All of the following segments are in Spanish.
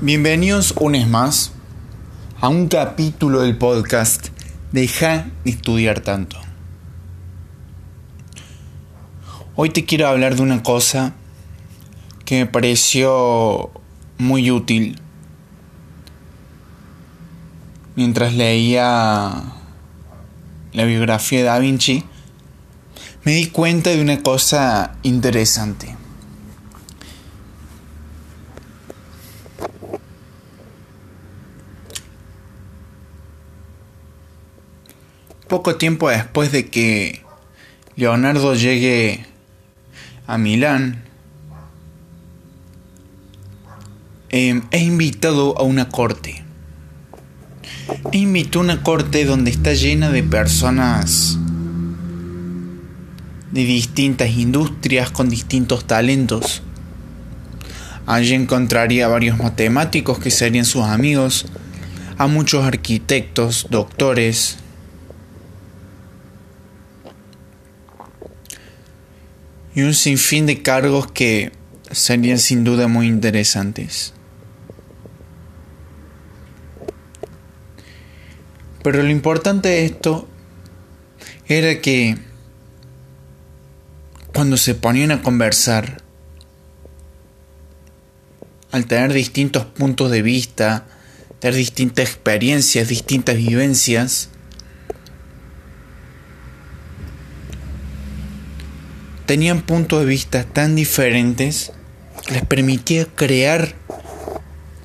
Bienvenidos un mes más a un capítulo del podcast Deja de estudiar tanto. Hoy te quiero hablar de una cosa que me pareció muy útil mientras leía la biografía de Da Vinci. Me di cuenta de una cosa interesante. Poco tiempo después de que Leonardo llegue a Milán, eh, es invitado a una corte. E invitó a una corte donde está llena de personas de distintas industrias con distintos talentos. Allí encontraría a varios matemáticos que serían sus amigos, a muchos arquitectos, doctores, y un sinfín de cargos que serían sin duda muy interesantes. Pero lo importante de esto era que cuando se ponían a conversar, al tener distintos puntos de vista, tener distintas experiencias, distintas vivencias, tenían puntos de vista tan diferentes les permitía crear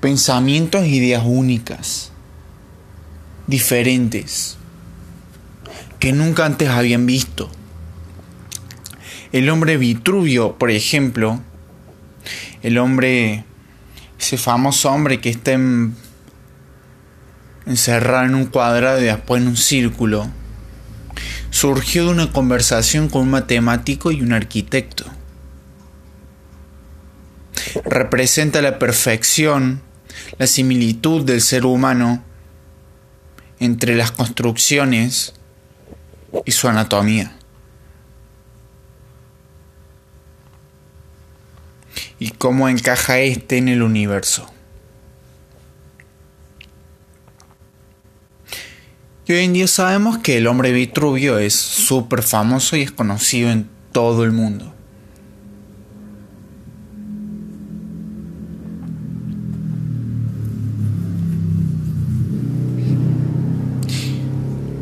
pensamientos e ideas únicas, diferentes, que nunca antes habían visto. El hombre Vitruvio, por ejemplo, el hombre, ese famoso hombre que está encerrado en un cuadrado y después en un círculo, surgió de una conversación con un matemático y un arquitecto. Representa la perfección, la similitud del ser humano entre las construcciones y su anatomía. Y cómo encaja este en el universo. Y hoy en día sabemos que el hombre Vitruvio es súper famoso y es conocido en todo el mundo.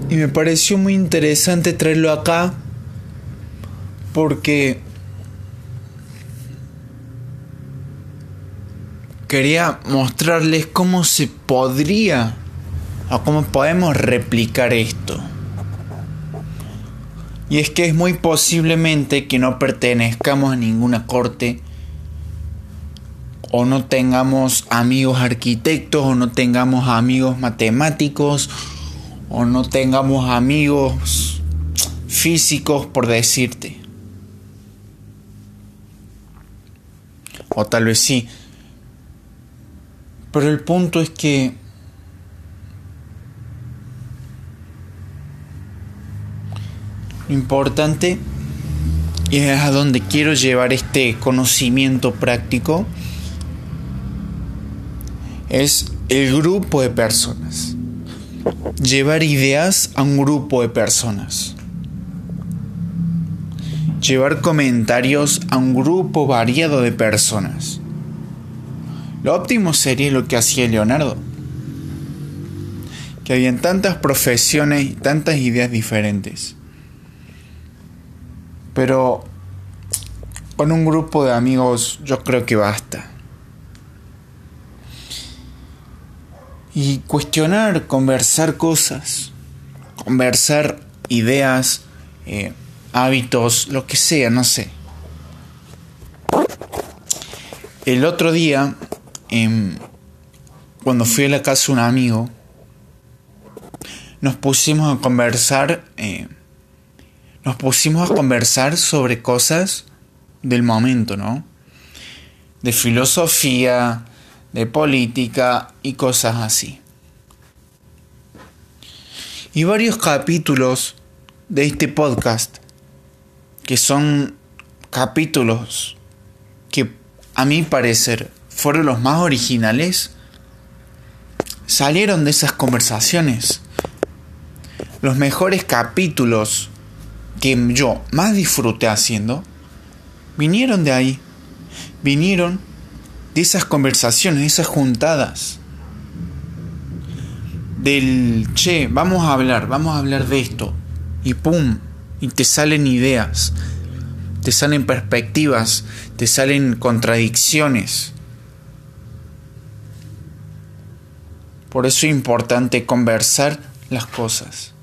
Y me pareció muy interesante traerlo acá porque quería mostrarles cómo se podría o cómo podemos replicar esto. Y es que es muy posiblemente que no pertenezcamos a ninguna corte o no tengamos amigos arquitectos o no tengamos amigos matemáticos o no tengamos amigos físicos por decirte. O tal vez sí. Pero el punto es que importante y es a donde quiero llevar este conocimiento práctico es el grupo de personas. Llevar ideas a un grupo de personas. Llevar comentarios a un grupo variado de personas. Lo óptimo sería lo que hacía Leonardo. Que habían tantas profesiones y tantas ideas diferentes pero con un grupo de amigos yo creo que basta. Y cuestionar, conversar cosas, conversar ideas, eh, hábitos, lo que sea, no sé. El otro día, em, cuando fui a la casa de un amigo, nos pusimos a conversar eh, nos pusimos a conversar sobre cosas del momento, ¿no? De filosofía, de política y cosas así. Y varios capítulos de este podcast, que son capítulos que a mi parecer fueron los más originales, salieron de esas conversaciones. Los mejores capítulos que yo más disfruté haciendo vinieron de ahí. Vinieron de esas conversaciones, de esas juntadas. Del, che, vamos a hablar, vamos a hablar de esto. Y pum, y te salen ideas, te salen perspectivas, te salen contradicciones. Por eso es importante conversar las cosas.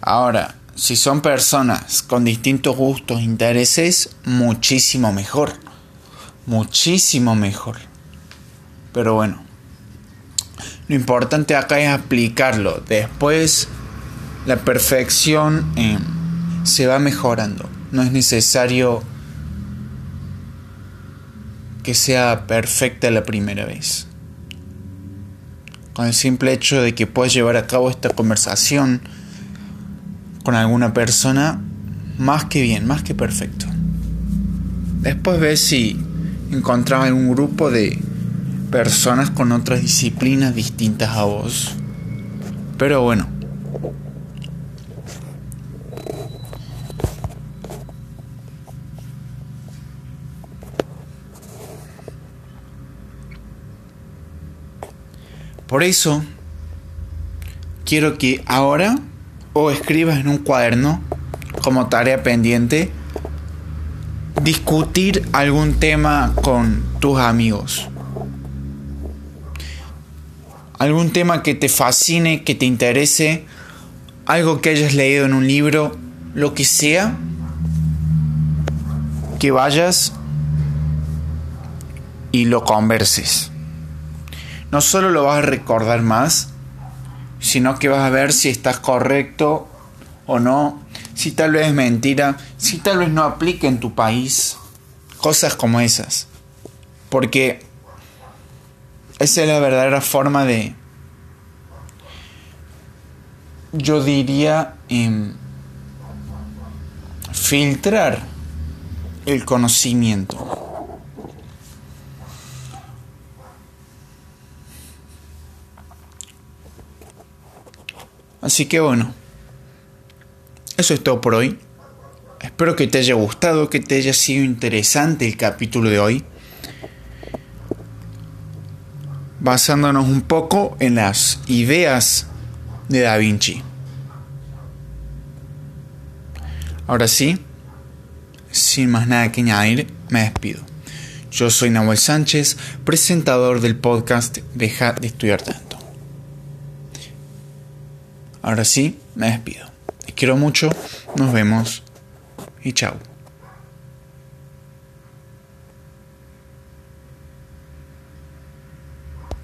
Ahora, si son personas con distintos gustos e intereses, muchísimo mejor. Muchísimo mejor. Pero bueno, lo importante acá es aplicarlo. Después, la perfección eh, se va mejorando. No es necesario que sea perfecta la primera vez. Con el simple hecho de que puedas llevar a cabo esta conversación con alguna persona, más que bien, más que perfecto. Después ves si encontrás algún grupo de personas con otras disciplinas distintas a vos. Pero bueno. Por eso, quiero que ahora o escribas en un cuaderno como tarea pendiente discutir algún tema con tus amigos. Algún tema que te fascine, que te interese, algo que hayas leído en un libro, lo que sea, que vayas y lo converses. No solo lo vas a recordar más, sino que vas a ver si estás correcto o no, si tal vez es mentira, si tal vez no aplica en tu país, cosas como esas. Porque esa es la verdadera forma de, yo diría, em, filtrar el conocimiento. Así que bueno, eso es todo por hoy. Espero que te haya gustado, que te haya sido interesante el capítulo de hoy. Basándonos un poco en las ideas de Da Vinci. Ahora sí, sin más nada que añadir, me despido. Yo soy Nahuel Sánchez, presentador del podcast Deja de estudiar tanto. Ahora sí, me despido. Les quiero mucho, nos vemos y chao.